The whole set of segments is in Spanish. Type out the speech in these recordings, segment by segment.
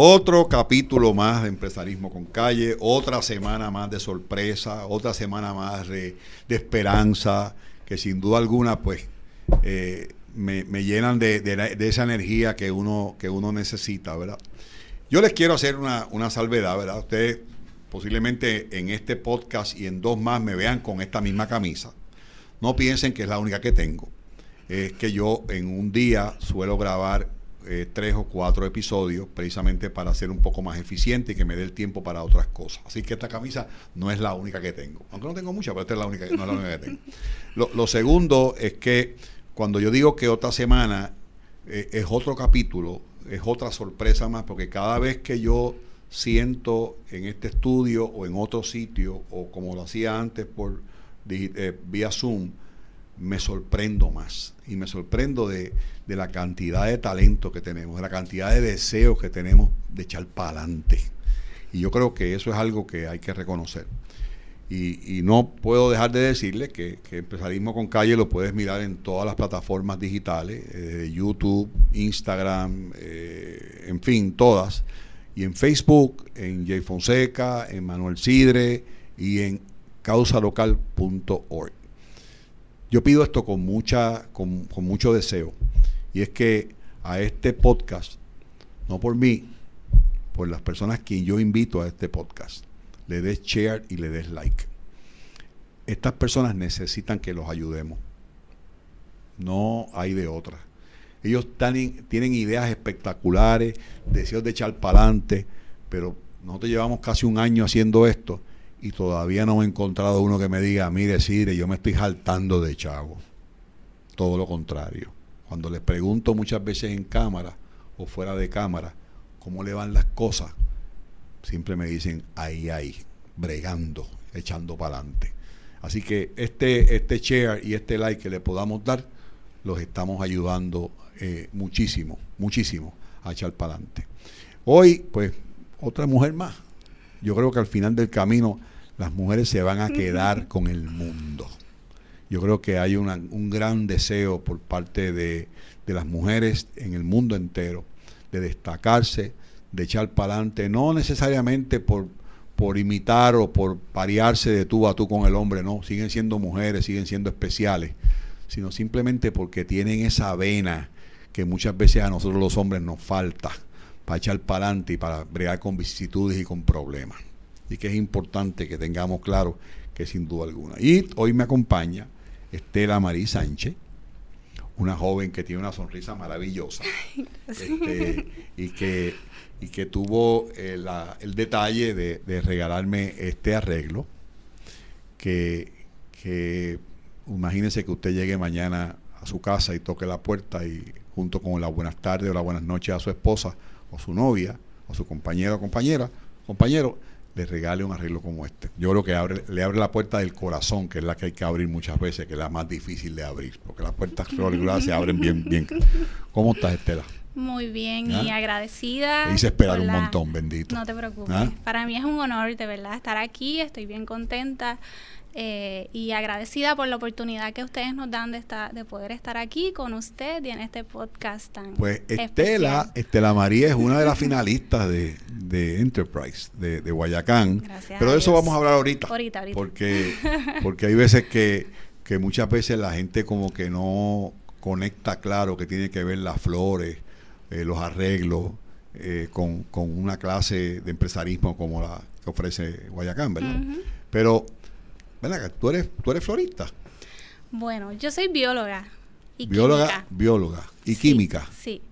Otro capítulo más de empresarismo con calle, otra semana más de sorpresa, otra semana más de, esperanza, que sin duda alguna, pues, eh, me, llenan de, esa energía que uno, que uno necesita, ¿verdad? Yo les quiero hacer una, una salvedad, ¿verdad? Ustedes posiblemente en este podcast y en dos más me vean con esta misma camisa. No piensen que es la única que tengo. Es que yo en un día suelo grabar eh, tres o cuatro episodios precisamente para ser un poco más eficiente y que me dé el tiempo para otras cosas. Así que esta camisa no es la única que tengo. Aunque no tengo mucha, pero esta es la única, no es la única que tengo. Lo, segundo es que cuando yo digo que otra semana eh, es otro capítulo, es otra sorpresa más, porque cada vez que yo siento en este estudio o en otro sitio, o como lo hacía antes por eh, vía Zoom, me sorprendo más. Y me sorprendo de, la cantidad de talento que tenemos, de la cantidad de deseos que tenemos de echar para adelante. Y yo creo que eso es algo que hay que reconocer. Y, no puedo dejar de decirle que, que, Empresarismo con Calle lo puedes mirar en todas las plataformas digitales, eh, YouTube, Instagram, eh, en fin, todas. Y en Facebook, en Jay Fonseca, en Manuel Sidre y en causalocal.org. Yo pido esto con, mucha, con, mucho deseo. Y es que a este podcast, no por mí, por las personas que yo invito a este podcast, le des share y le des like. Estas personas necesitan que los ayudemos. No hay de otra. Ellos tienen ideas espectaculares, deseos de echar para adelante, pero nosotros llevamos casi un año haciendo esto y todavía no he encontrado uno que me diga, mire, Sidre, yo me estoy saltando de chavo. Todo lo contrario. Cuando les pregunto muchas veces en cámara o fuera de cámara cómo le van las cosas, siempre me dicen ahí, ahí, bregando, echando para adelante. Así que este, este share y este like que le podamos dar, los estamos ayudando eh, muchísimo, muchísimo a echar para adelante. Hoy, pues, otra mujer más. Yo creo que al final del camino las mujeres se van a quedar con el mundo. Yo creo que hay un gran deseo por parte de, las mujeres en el mundo entero de destacarse, de echar para adelante, no necesariamente por, por imitar o por parearse de tú a tú con el hombre, no, siguen siendo mujeres, siguen siendo especiales, sino simplemente porque tienen esa vena que muchas veces a nosotros los hombres nos falta para echar para adelante y para bregar con vicisitudes y con problemas y que es importante que tengamos claro que sin duda alguna. Y hoy me acompaña Estela Marí Sánchez, una joven que tiene una sonrisa maravillosa este, y, que, y que tuvo el, eh, el detalle de, regalarme este arreglo que, que imagínense que usted llegue mañana a su casa y toque la puerta y junto con la buenas tardes o la buenas noches a su esposa o su novia o su compañero o compañera, compañero, le regale un arreglo como este. Yo creo que abre, le abre la puerta del corazón, que es la que hay que abrir muchas veces, que es la más difícil de abrir, porque las puertas regulares se abren bien, bien. ¿Cómo estás, Estela? Muy bien y ¿Ah? agradecida. Te hice esperar un montón, bendito. No te preocupes. ¿Ah? Para mí es un honor, de verdad, estar aquí. Estoy bien contenta. Eh, y agradecida por la oportunidad que ustedes nos dan de, estar, de poder estar aquí con usted y en este podcast tan Pues Estela, Estela María es una de las finalistas de, Enterprise, de, Guayacán. Pero de eso vamos a hablar ahorita. Ahorita, ahorita. Porque, porque hay veces que, que muchas veces la gente como que no conecta claro que tiene que ver las flores, eh, los arreglos, eh, con, con, una clase de empresarismo como la que ofrece Guayacán, ¿verdad? Pero Ven ¿tú eres, tú eres florista? Bueno, yo soy bióloga. Y bióloga, química. bióloga. ¿Y química? Sí.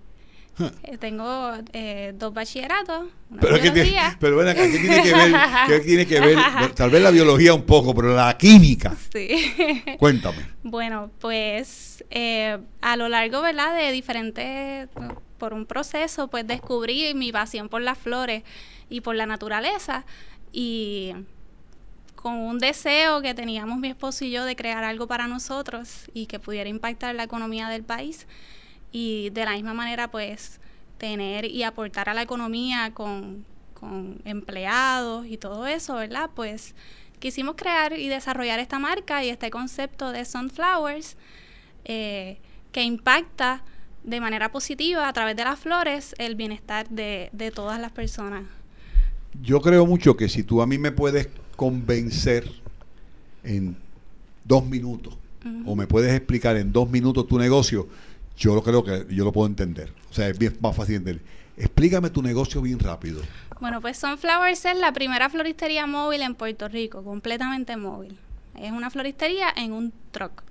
Eh, tengo eh, dos bachilleratos. Pero, ¿qué tiene, pero ven acá, ¿qué tiene que ver? ¿Qué tiene que ver? Tal vez la biología un poco, pero la química. Sí. Cuéntame. Bueno, pues eh, a lo largo, ¿verdad? De diferentes, por un proceso, pues descubrí mi pasión por las flores y por la naturaleza. Y con un deseo que teníamos mi esposo y yo de crear algo para nosotros y que pudiera impactar la economía del país y de la misma manera pues tener y aportar a la economía con, empleados y todo eso, ¿verdad? Pues quisimos crear y desarrollar esta marca y este concepto de Sunflowers eh, que impacta de manera positiva a través de las flores el bienestar de, de todas las personas. Yo creo mucho que si tú a mí me puedes convencer en dos minutos o me puedes explicar en dos minutos tu negocio, yo lo creo que yo lo puedo entender. O sea, es bien más fácil de entender. Explícame tu negocio bien rápido. Bueno, pues Sunflowers es la primera floristería móvil en Puerto Rico, completamente móvil. Es una floristería en un truck.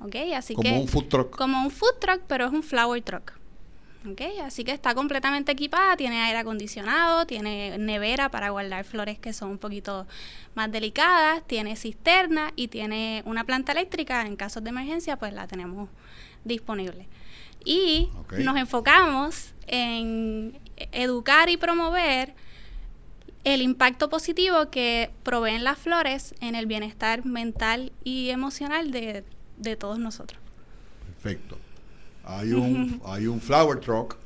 ¿Ok? Así como un food truck. Como un food truck, pero es un flower truck. ¿Ok? Así que está completamente equipada, tiene aire acondicionado, tiene nevera para guardar flores que son un poquito más delicadas, tiene cisterna y tiene una planta eléctrica. En casos de emergencia, pues la tenemos disponible. Y nos enfocamos en educar y promover el impacto positivo que proveen las flores en el bienestar mental y emocional de, todos nosotros. Perfecto. Hay un, hay un flower truck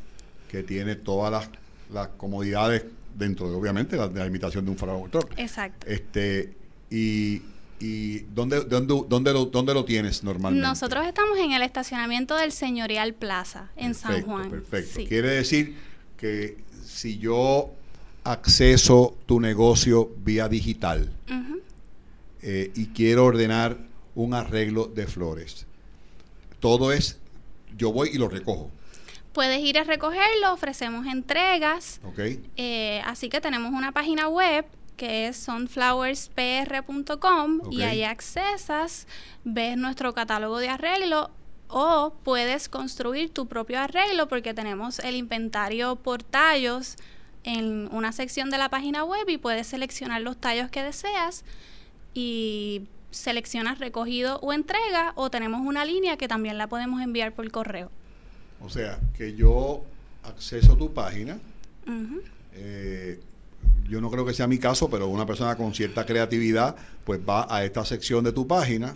que tiene todas las, las comodidades dentro de, obviamente, la, de la de un flower truck. Exacto. Este, y ¿Y dónde, dónde, dónde, lo, dónde lo tienes normalmente? Nosotros estamos en el estacionamiento del Señorial Plaza, en San Juan. Perfecto. Quiere decir que si yo acceso tu negocio vía digital eh, y quiero ordenar un arreglo de flores, todo es, yo voy y lo recojo. Puedes ir a recogerlo, ofrecemos entregas. Okay. Eh, así que tenemos una página web que es sunflowerspr.com y ahí accesas, ves nuestro catálogo de arreglo o puedes construir tu propio arreglo porque tenemos el inventario por tallos en una sección de la página web y puedes seleccionar los tallos que deseas y seleccionas recogido o entrega o tenemos una línea que también la podemos enviar por correo. O sea, que yo acceso a tu página, yo no creo que sea mi caso, pero una persona con cierta creatividad, pues va a esta sección de tu página,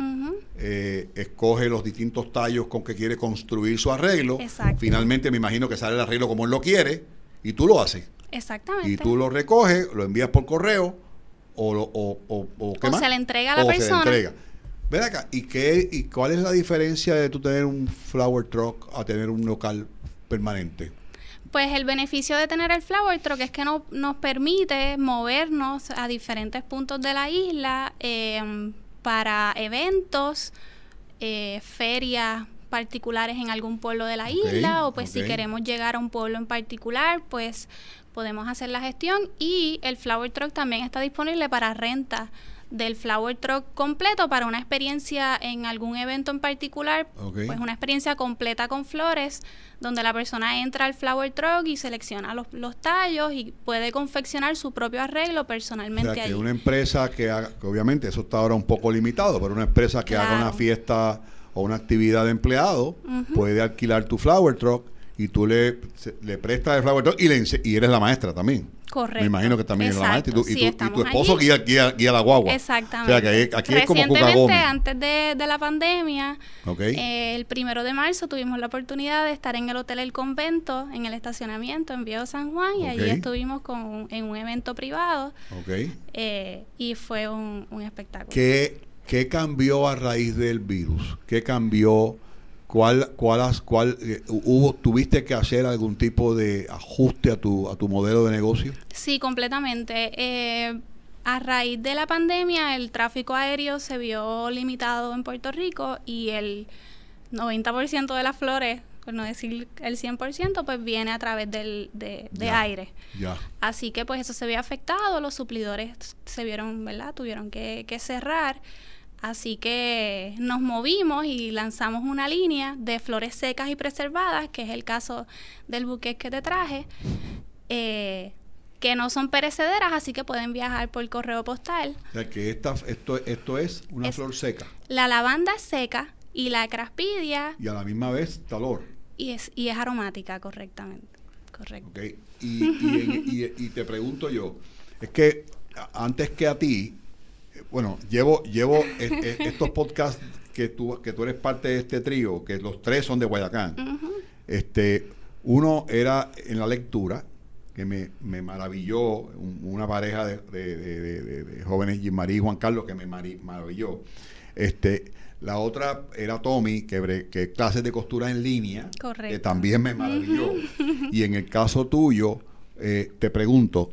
eh, escoge los distintos tallos con que quiere construir su arreglo. Finalmente me imagino que sale el arreglo como él lo quiere y tú lo haces. Exactamente. Y tú lo recoges, lo envías por correo o, o, o, o, se le entrega a la persona. Se le entrega. Ven acá, ¿y, qué, ¿y cuál es la diferencia de tú tener un flower truck a tener un local permanente? Pues el beneficio de tener el Flower Truck es que no, nos permite movernos a diferentes puntos de la isla em, para eventos, eh, ferias particulares en algún pueblo de la isla o pues si queremos llegar a un pueblo en particular, pues podemos hacer la gestión. Y el Flower Truck también está disponible para renta del Flower Truck completo para una experiencia en algún evento en particular, pues una experiencia completa con flores, donde la persona entra al Flower Truck y selecciona los, los tallos y puede confeccionar su propio arreglo personalmente. O sea, que una empresa que haga, obviamente eso está ahora un poco limitado, pero una empresa que haga una fiesta o una actividad de empleado puede alquilar tu Flower Truck y tú le, le prestas el Flower Truck y, le, y eres la maestra también. Correcto. Me imagino que también es la maestra. Y, tu, esposo guía, guía, la guagua. Exactamente. O sea, que aquí es como antes de, de, la pandemia, eh, el primero de marzo tuvimos la oportunidad de estar en el Hotel El Convento, en el estacionamiento en Viejo San Juan, y allí estuvimos con, en un evento privado. Eh, y fue un, un espectáculo. ¿Qué, ¿Qué cambió a raíz del virus? ¿Qué cambió? ¿Cuál, cuál, cuál eh, hubo, tuviste que hacer algún tipo de ajuste a tu, a tu modelo de negocio? Sí, completamente. Eh, a raíz de la pandemia, el tráfico aéreo se vio limitado en Puerto Rico y el 90% de las flores, por no decir el 100%, pues viene a través del, de, aire. Ya. Así que pues eso se vio afectado, los suplidores se vieron, ¿verdad? Tuvieron que, que cerrar. Así que nos movimos y lanzamos una línea de flores secas y preservadas, que es el caso del buque que te traje, eh, que no son perecederas, así que pueden viajar por correo postal. O sea, que esta, esto, esto es una flor seca. La lavanda seca y la craspidia. Y a la misma vez talor. Y es, y es aromática, correctamente. Correcto. Okay. Y, y, y te pregunto yo, es que antes que a ti, bueno, llevo, llevo estos podcasts que tú, que tú eres parte de este trío, que los tres son de Guayacán. Este, uno era en la lectura, que me, me maravilló, un- una pareja de, de- de- jóvenes, María y Juan Carlos, que me maravilló. Este, la otra era Tommy, que, que clases de costura en línea, Correcto. que también me maravilló. y en el caso tuyo, eh, te pregunto,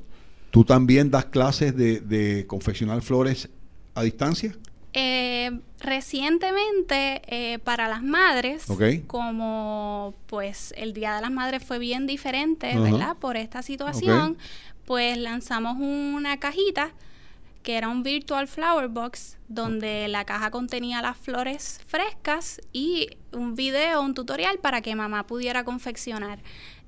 ¿tú también das clases de, de confeccionar flores a distancia? Eh, recientemente, eh, para las madres, como pues el Día de las Madres fue bien diferente. ¿verdad? Por esta situación, pues lanzamos una cajita que era un virtual flower box donde la caja contenía las flores frescas y un video, un tutorial para que mamá pudiera confeccionar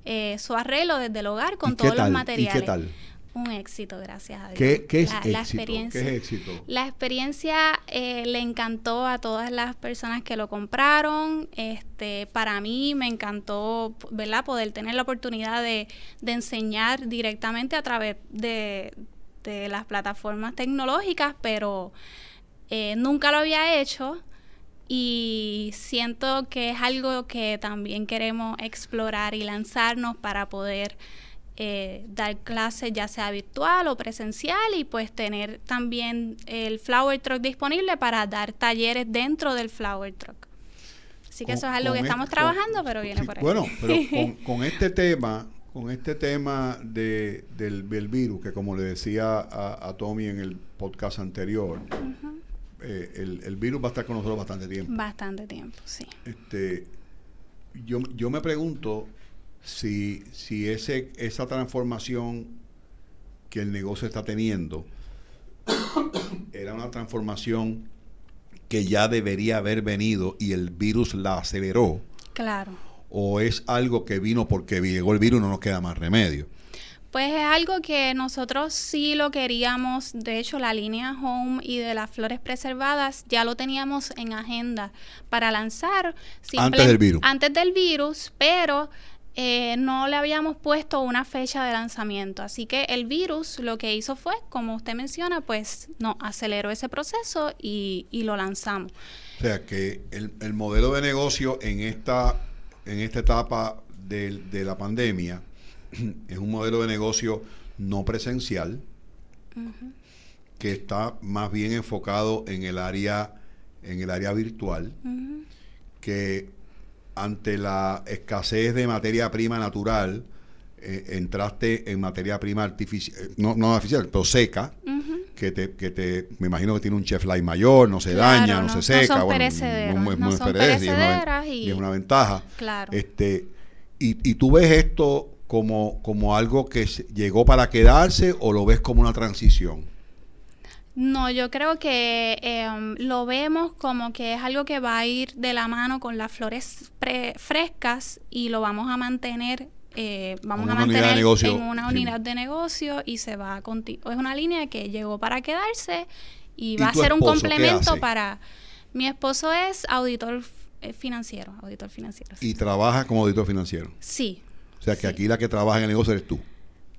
eh, su arreglo desde el hogar con ¿Y qué todos tal? los ¿Y materiales. qué tal? Un éxito, gracias a Dios. ¿Qué, qué es la, éxito? la experiencia. ¿Qué es éxito? La experiencia eh, le encantó a todas las personas que lo compraron. Este, para mí me encantó, ¿verdad? Poder tener la oportunidad de, de enseñar directamente a través de, de las plataformas tecnológicas, pero eh, nunca lo había hecho y siento que es algo que también queremos explorar y lanzarnos para poder eh, dar clases ya sea virtual o presencial y pues tener también el Flower Truck disponible para dar talleres dentro del Flower Truck. Así que Con- eso es algo que estamos esto- trabajando, pero viene sí, por ahí. Bueno, pero con, con este tema, con este tema de, del, del virus, que como le decía a, a Tommy en el podcast anterior, eh, el, el virus va a estar con nosotros bastante tiempo. Bastante tiempo, sí. Este, yo, yo me pregunto si, si ese, esa transformación que el negocio está teniendo era una transformación que ya debería haber venido y el virus la aceleró, Claro. O es algo que vino porque llegó el virus y no nos queda más remedio. Pues es algo que nosotros sí lo queríamos. De hecho, la línea Home y de las flores preservadas ya lo teníamos en agenda para lanzar. Antes del virus. Antes del virus, pero eh, no le habíamos puesto una fecha de lanzamiento. Así que el virus lo que hizo fue, como usted menciona, pues no, aceleró ese proceso y, y lo lanzamos. O sea que el, el modelo de negocio en esta, en esta etapa del- de, la pandemia es un modelo de negocio no presencial que está más bien enfocado en el área, en el área virtual, que ante la escasez de materia prima natural, eh, entraste en materia prima artificial, eh, no, no artificial, pero seca. Que te, que te, me imagino que tiene un chef life mayor, no se Claro, daña, no, no- se no seca, son bueno, perecederas, muy- no son perecederas, y es una y- y es una ventaja. Claro. Este, y, y tú ves esto como, como algo que llegó para quedarse o lo ves como una transición. No, yo creo que em, lo vemos como que es algo que va a ir de la mano con las flores frescas y lo vamos a mantener, eh, vamos a mantener negocio, en una sí. unidad de negocio y se va a continuar. Es una línea que llegó para quedarse y ¿Y va a ser un esposo complemento para... Mi esposo es auditor eh, financiero, auditor financiero. Y trabajas como auditor financiero. Sí, O sea que Sí. aquí la que trabaja en el negocio eres tú.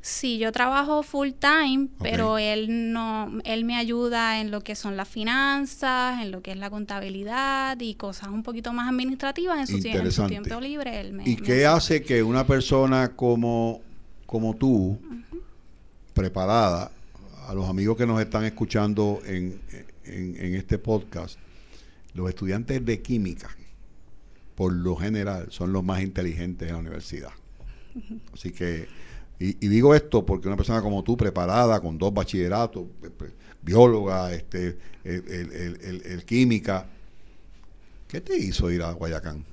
Sí, yo trabajo full time, pero él no, él me ayuda en lo que son las finanzas, en lo que es la contabilidad y cosas un poquito más administrativas. En su, en tiempo libre. Él me, ¿Y me qué hace- hace que una persona como, como tú, preparada, a los amigos que nos están escuchando en, en- en este podcast, los estudiantes de química, por lo general, son los más inteligentes en la universidad. Así que, y, digo esto porque una persona como tú, preparada, con dos bachilleratos, bióloga, este, el- el- el- el química, ¿qué te hizo ir a Guayacán?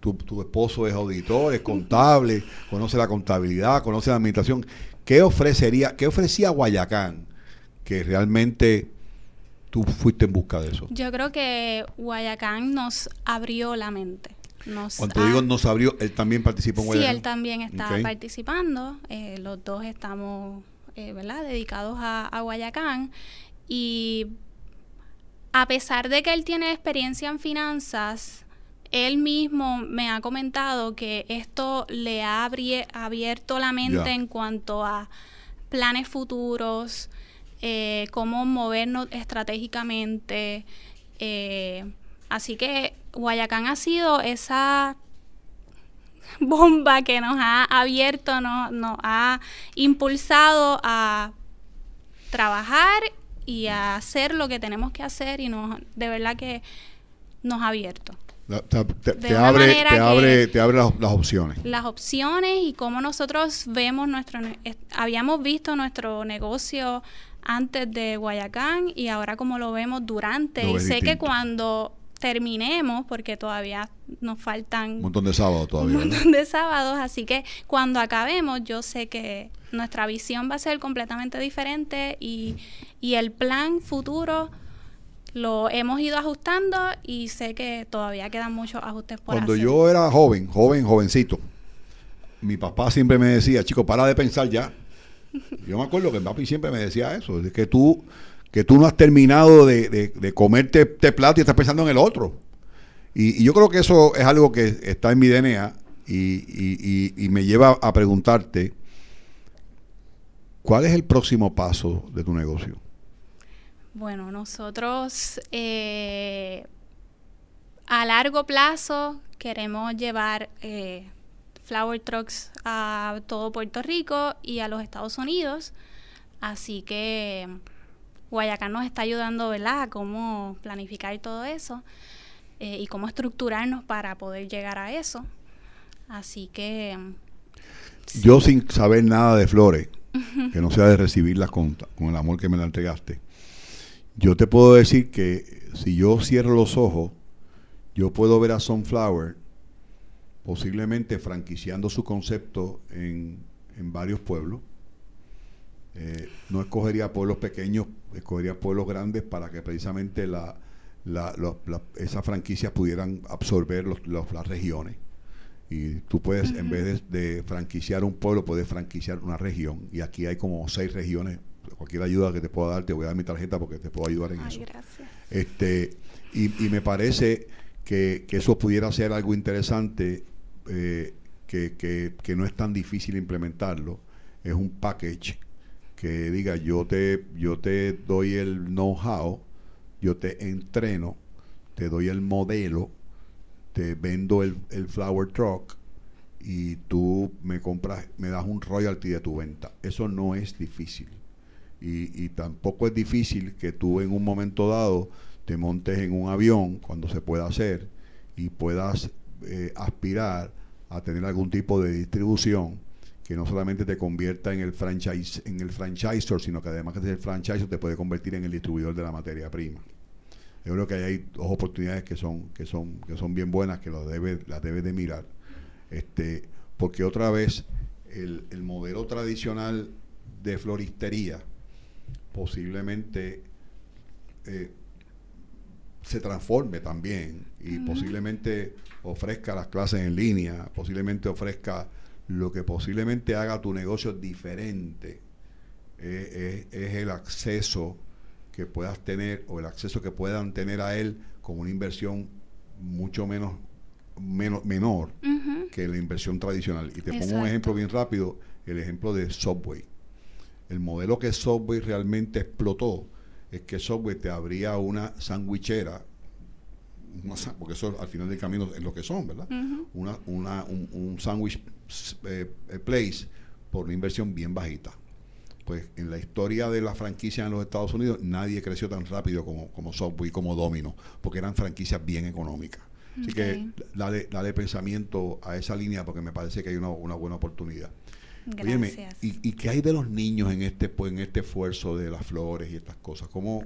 tu, tu esposo es auditor, es contable, conoce la contabilidad, conoce la administración. ¿Qué ofrecería, qué ofrecía Guayacán que realmente tú fuiste en busca de eso? Yo creo que Guayacán nos abrió la mente. Nos Cuando ha- digo nos abrió, él también participó en Sí, Guayacán. él también está participando. eh, los dos estamos, eh, ¿verdad?, dedicados a, a Guayacán. Y a pesar de que él tiene experiencia en finanzas, él mismo me ha comentado que esto le ha abierto la mente en cuanto a planes futuros, eh, cómo movernos estratégicamente. eh, así que Guayacán ha sido esa bomba que nos ha abierto, nos, nos ha impulsado a trabajar y a hacer lo que tenemos que hacer y nos, de verdad que nos ha abierto. Te, abre, te, abre, te abre las, las, opciones. Las opciones y cómo nosotros vemos nuestro... Habíamos visto nuestro negocio antes de Guayacán y ahora como lo vemos durante. y sé que cuando terminemos, porque todavía nos faltan... Un montón de sábados todavía. Un montón de sábados, así que cuando acabemos yo sé que nuestra visión va a ser completamente diferente y, y el plan futuro lo hemos ido ajustando y sé que todavía quedan muchos ajustes por Cuando yo era joven, joven, jovencito, mi papá siempre me decía, chico, para de pensar ya. Yo me acuerdo que mi papi siempre me decía eso, es que tú, que tú no has terminado de, de, comerte este plato y estás pensando en el otro. Y, yo creo que eso es algo que está en mi DNA y, me lleva a preguntarte, ¿cuál es el próximo paso de tu negocio? Bueno, nosotros eh, a largo plazo queremos llevar eh, flower trucks a todo Puerto Rico y a los Estados Unidos. Así que Guayacán nos está ayudando, ¿verdad?, a cómo planificar todo eso eh, y cómo estructurarnos para poder llegar a eso. Así que... Yo sin saber nada de flores, que no sea de recibirlas con, con el amor que me la entregaste, yo te puedo decir que si yo cierro los ojos, yo puedo ver a Sunflower posiblemente franquiciando su concepto en, varios pueblos. Eh, no escogería pueblos pequeños, escogería pueblos grandes para que precisamente la, esas franquicias pudieran absorber las regiones. Y tú puedes, en vez de, de, franquiciar un pueblo, puedes franquiciar una región. Y aquí hay como seis regiones cualquier ayuda que te pueda dar, te voy a dar mi tarjeta porque te puedo ayudar en eso. Gracias. Este, y, me parece que, eso pudiera ser algo interesante, eh, que, no es tan difícil implementarlo. Es un package que diga, yo te, yo te doy el know-how, yo te entreno, te doy el modelo, te vendo el, el flower truck y tú me compras, me das un royalty de tu venta. Eso no es difícil. Y, tampoco es difícil que tú en un momento dado te montes en un avión cuando se pueda hacer y puedas eh, aspirar a tener algún tipo de distribución que no solamente te convierta en el franchise en el franchisor, sino que además que ser el franchisor te puede convertir en el distribuidor de la materia prima. Yo creo que hay dos oportunidades que son que son que son bien buenas que debe, las debes de mirar. Este, porque otra vez el, el modelo tradicional de floristería posiblemente eh, se transforme también y posiblemente ofrezca las clases en línea, posiblemente ofrezca lo que posiblemente haga tu negocio diferente, eh, es el acceso que puedas tener o el acceso que puedan tener a él con una inversión mucho menos, menos menor que la inversión tradicional. Y te pongo un ejemplo bien rápido, el ejemplo de Subway el modelo que Subway realmente explotó es que Subway te abría una sandwichera, porque eso al final del camino es lo que son, ¿verdad? una, una, un, un sandwich eh, place por una inversión bien bajita. Pues en la historia de la franquicia en los Estados Unidos nadie creció tan rápido como, como Subway, como Domino, porque eran franquicias bien económicas. Así que dale, dale pensamiento a esa línea porque me parece que hay una, una buena oportunidad. Gracias. ¿y, qué hay de los niños en este pues, en este esfuerzo de las flores y estas cosas? ¿Cómo,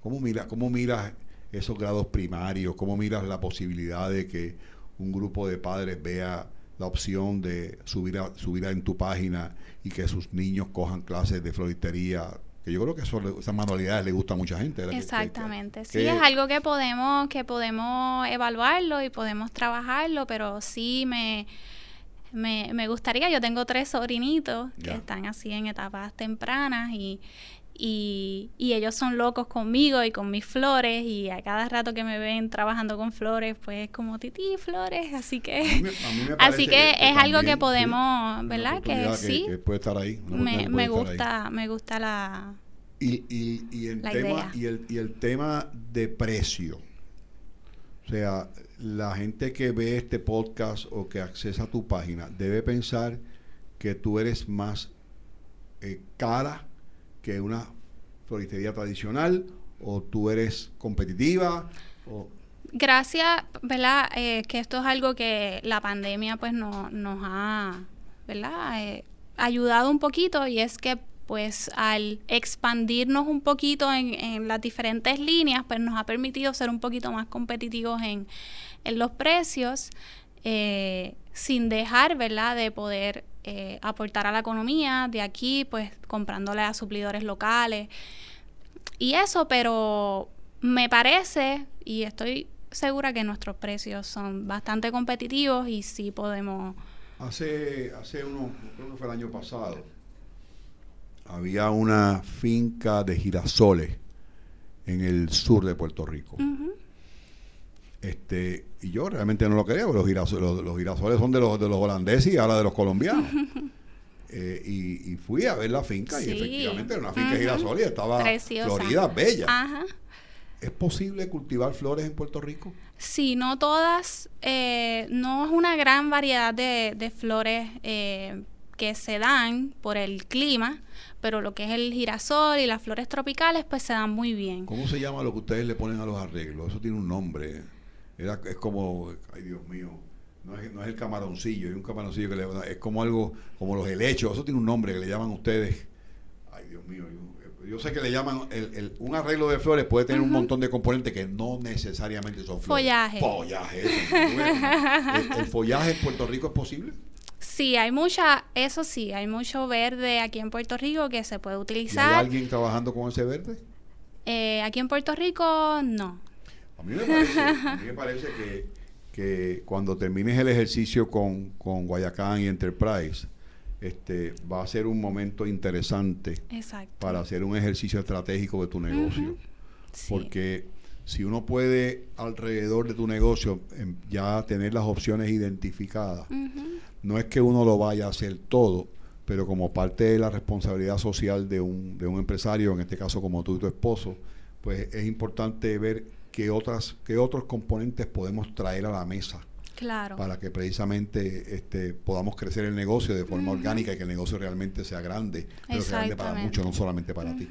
cómo, mira, cómo miras esos grados primarios? ¿Cómo miras la posibilidad de que un grupo de padres vea la opción de subir a, subir en tu página y que sus niños cojan clases de floristería? Que yo creo que eso, esas manualidades le gusta a mucha gente. Exactamente. sí, es algo que podemos, que podemos evaluarlo y podemos trabajarlo, pero sí me me, me gustaría, yo tengo tres sobrinitos que están así en etapas tempranas y, y, y, ellos son locos conmigo y con mis flores y a cada rato que me ven trabajando con flores pues es como tití flores así que así que, es algo que podemos verdad que, sí. puede estar ahí me, me gusta me gusta la y, y, y el tema y el, y el tema de precio. O sea, la gente que ve este podcast o que accesa a tu página debe pensar que tú eres más eh, cara que una floristería tradicional o tú eres competitiva o gracias, ¿verdad? Eh, que esto es algo que la pandemia pues no, nos ha, ¿verdad? Eh, ayudado un poquito y es que pues al expandirnos un poquito en, las diferentes líneas, pues nos ha permitido ser un poquito más competitivos en, en los precios, eh, sin dejar, ¿verdad?, de poder eh, aportar a la economía de aquí, pues comprándole a suplidores locales y eso, pero me parece, y estoy segura que nuestros precios son bastante competitivos y sí podemos... Hace, hace unos, creo que fue el año pasado, había una finca de girasoles en el sur de Puerto Rico. Este, y yo realmente no lo quería, porque los girasoles, los, girasoles son de los, de los holandeses y ahora de los colombianos. Eh, y, fui a ver la finca y efectivamente era una finca de girasoles y estaba florida, bella. Ajá. ¿Es posible cultivar flores en Puerto Rico? Sí, no todas, eh, no es una gran variedad de, de flores eh, que se dan por el clima, pero lo que es el girasol y las flores tropicales, pues se dan muy bien. ¿Cómo se llama lo que ustedes le ponen a los arreglos? Eso tiene un nombre. Era, es como, ay Dios mío, no es, no es el camaroncillo, hay un camaroncillo que le, es como algo, como los helechos, eso tiene un nombre que le llaman ustedes. Ay Dios mío, yo sé que le llaman el, un arreglo de flores puede tener un montón de componentes que no necesariamente son flores. Follaje. Follaje. ¿El, follaje en Puerto Rico es posible? Sí, hay mucha, eso sí, hay mucho verde aquí en Puerto Rico que se puede utilizar. ¿Hay alguien trabajando con ese verde? Eh, aquí en Puerto Rico, no. A mí me parece, a mí me parece que, que, cuando termines el ejercicio con, con Guayacán y Enterprise, este, va a ser un momento interesante para hacer un ejercicio estratégico de tu negocio. Porque si uno puede alrededor de tu negocio em, ya tener las opciones identificadas, no es que uno lo vaya a hacer todo, pero como parte de la responsabilidad social de un, de un empresario, en este caso como tú y tu esposo, pues es importante ver qué otras qué otros componentes podemos traer a la mesa para que precisamente este, podamos crecer el negocio de forma orgánica y que el negocio realmente sea grande, pero sea grande para muchos, no solamente para ti.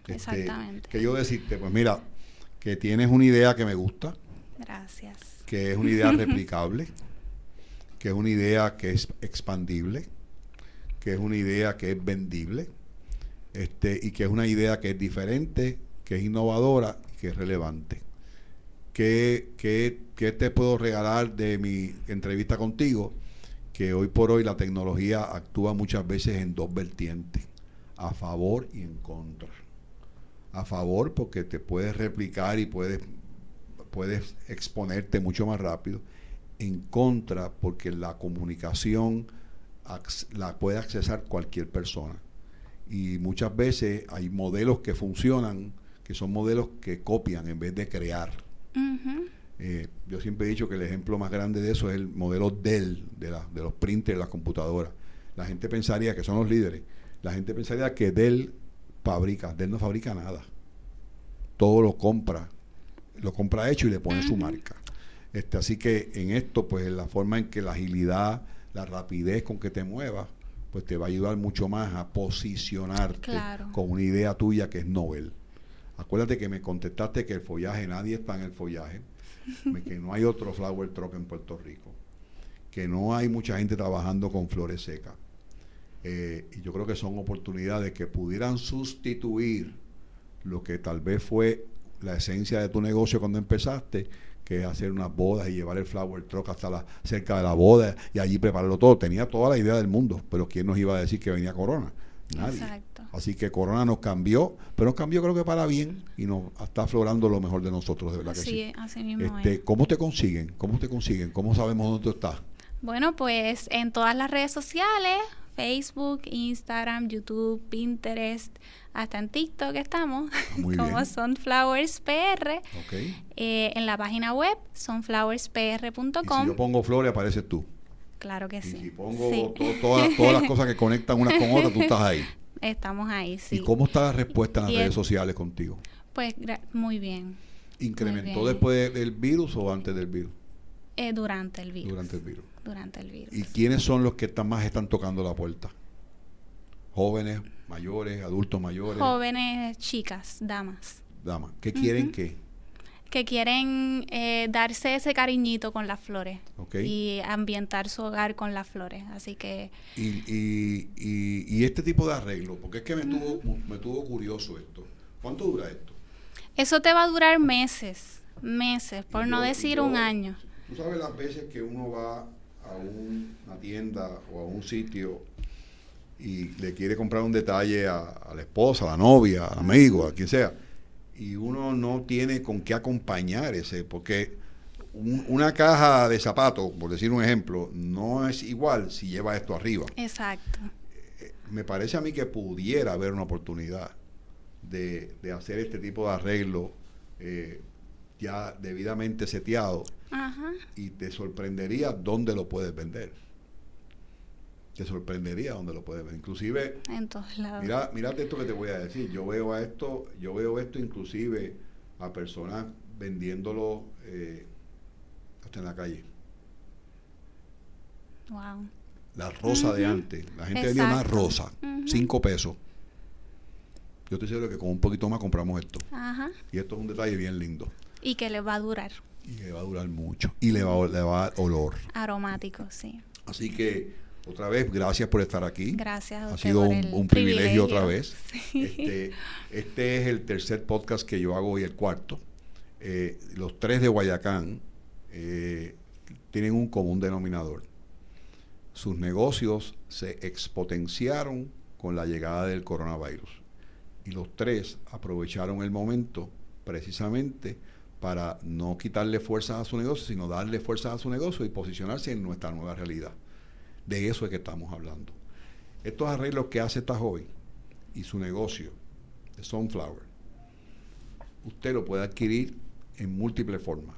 Este, Exactamente. Que yo decirte, pues mira, que tienes una idea que me gusta. Gracias. Que es una idea replicable, que es una idea que es expandible, que es una idea que es vendible, este, y que es una idea que es diferente, que es innovadora y que es relevante. ¿Qué, qué, te puedo regalar de mi entrevista contigo? Que hoy por hoy la tecnología actúa muchas veces en dos vertientes, a favor y en contra. A favor porque te puedes replicar y puedes, puedes exponerte mucho más rápido. En contra porque la comunicación la puede accesar cualquier persona. Y muchas veces hay modelos que funcionan, que son modelos que copian en vez de crear. Eh, yo siempre he dicho que el ejemplo más grande de eso es el modelo Dell, de, de los printers, de las computadoras. La gente pensaría que son los líderes. La gente pensaría que Dell fabrica. Dell no fabrica nada. Todo lo compra. Lo compra hecho y le pone su marca. Este, así que en esto, pues la forma en que la agilidad, la rapidez con que te muevas, pues te va a ayudar mucho más a posicionarte con una idea tuya que es novel. Acuérdate que me contestaste que el follaje, nadie está en el follaje, que no hay otro flower truck en Puerto Rico, que no hay mucha gente trabajando con flores secas. Eh, y yo creo que son oportunidades que pudieran sustituir lo que tal vez fue la esencia de tu negocio cuando empezaste, que es hacer unas bodas y llevar el flower truck hasta la, cerca de la boda y allí prepararlo todo. Tenía toda la idea del mundo, pero ¿quién nos iba a decir que venía Corona? Nadie. Así que Corona nos cambió, pero nos cambió creo que para bien y nos está aflorando lo mejor de nosotros, de verdad que sí. Así mismo este, ¿Cómo te consiguen? ¿Cómo te consiguen? ¿Cómo sabemos dónde tú estás? Bueno, pues en todas las redes sociales, Facebook, Instagram, YouTube, Pinterest, hasta en TikTok estamos, ah, como Sunflowers PR. Eh, en la página web, sunflowerspr.com. Si yo pongo flores, apareces tú. Claro que sí. Si pongo todas, todas las cosas que conectan unas con otras, tú estás ahí. Estamos ahí, sí. ¿Y cómo está la respuesta en las redes sociales contigo? Pues muy bien. ¿Incrementó después del virus o antes del virus? Eh, durante el virus. Durante el virus. Durante el virus. ¿Y quiénes son los que están más están tocando la puerta? Jóvenes, mayores, adultos mayores. Jóvenes, chicas, damas. Damas. ¿Qué quieren qué? Que quieren eh, darse ese cariñito con las flores y ambientar su hogar con las flores. Así que... Y, y, y, este tipo de arreglo, porque es que me, tuvo, me tuvo curioso esto. ¿Cuánto dura esto? Eso te va a durar meses, meses, por no decir un año. Tú sabes las veces que uno va a una tienda o a un sitio y le quiere comprar un detalle a, la esposa, a la novia, al amigo, a quien sea, y uno no tiene con qué acompañar ese, porque una caja de zapatos, por decir un ejemplo, no es igual si lleva esto arriba. Exacto. Eh, me parece a mí que pudiera haber una oportunidad de, hacer este tipo de arreglo eh, ya debidamente seteado y te sorprendería dónde lo puedes vender. Te sorprendería dónde lo puedes vender. Inclusive, en todos lados. Mira, mírate esto que te voy a decir. Yo veo a esto, yo veo esto inclusive a personas vendiéndolo eh, hasta en la calle. Wow. La rosa de antes. La gente vendía una rosa, cinco pesos yo estoy seguro que con un poquito más compramos esto. Ajá. Y esto es un detalle bien lindo. Y que le va a durar. Y le va a durar mucho. Y le va, le va a dar olor. Aromático, sí. Así que, otra vez, gracias por estar aquí. Gracias. A ha sido un, privilegio. otra vez. Este, este, es el tercer podcast que yo hago y el cuarto. Eh, los tres de Guayacán eh, tienen un común denominador. Sus negocios se expotenciaron con la llegada del coronavirus y los tres aprovecharon el momento precisamente para no quitarle fuerzas a su negocio, sino darle fuerzas a su negocio y posicionarse en nuestra nueva realidad. De eso es que estamos hablando. Estos arreglos que hace esta joven y su negocio de Sunflower, usted lo puede adquirir en múltiples formas.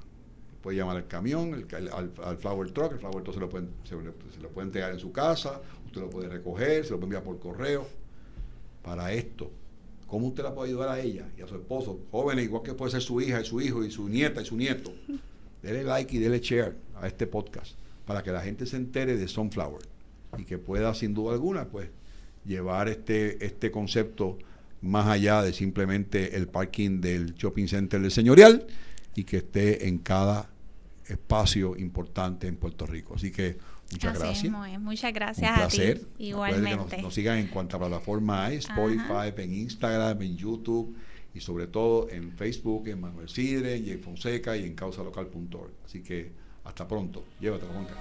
Puede llamar al camión, al, Flower Truck, el Flower Truck se lo, puede, se lo puede entregar en su casa, usted lo puede recoger, se lo puede enviar por correo. Para esto ¿Cómo usted la puede ayudar a ella y a su esposo? Jóvenes, igual que puede ser su hija y su hijo y su nieta y su nieto. Dele like y dele share a este podcast para que la gente se entere de Sunflower y que pueda, sin duda alguna, pues, llevar este, este concepto más allá de simplemente el parking del shopping center del señorial y que esté en cada espacio importante en Puerto Rico. Así que Muchas gracias. Muchas gracias Un placer. a ti. Igualmente. nos, sigan en cuanta plataforma hay, Spotify, en Instagram, en YouTube y sobre todo en Facebook, en Manuel Sidre, y en Fonseca y en causalocal.org. Así que hasta pronto. Llévatelo, Juanca.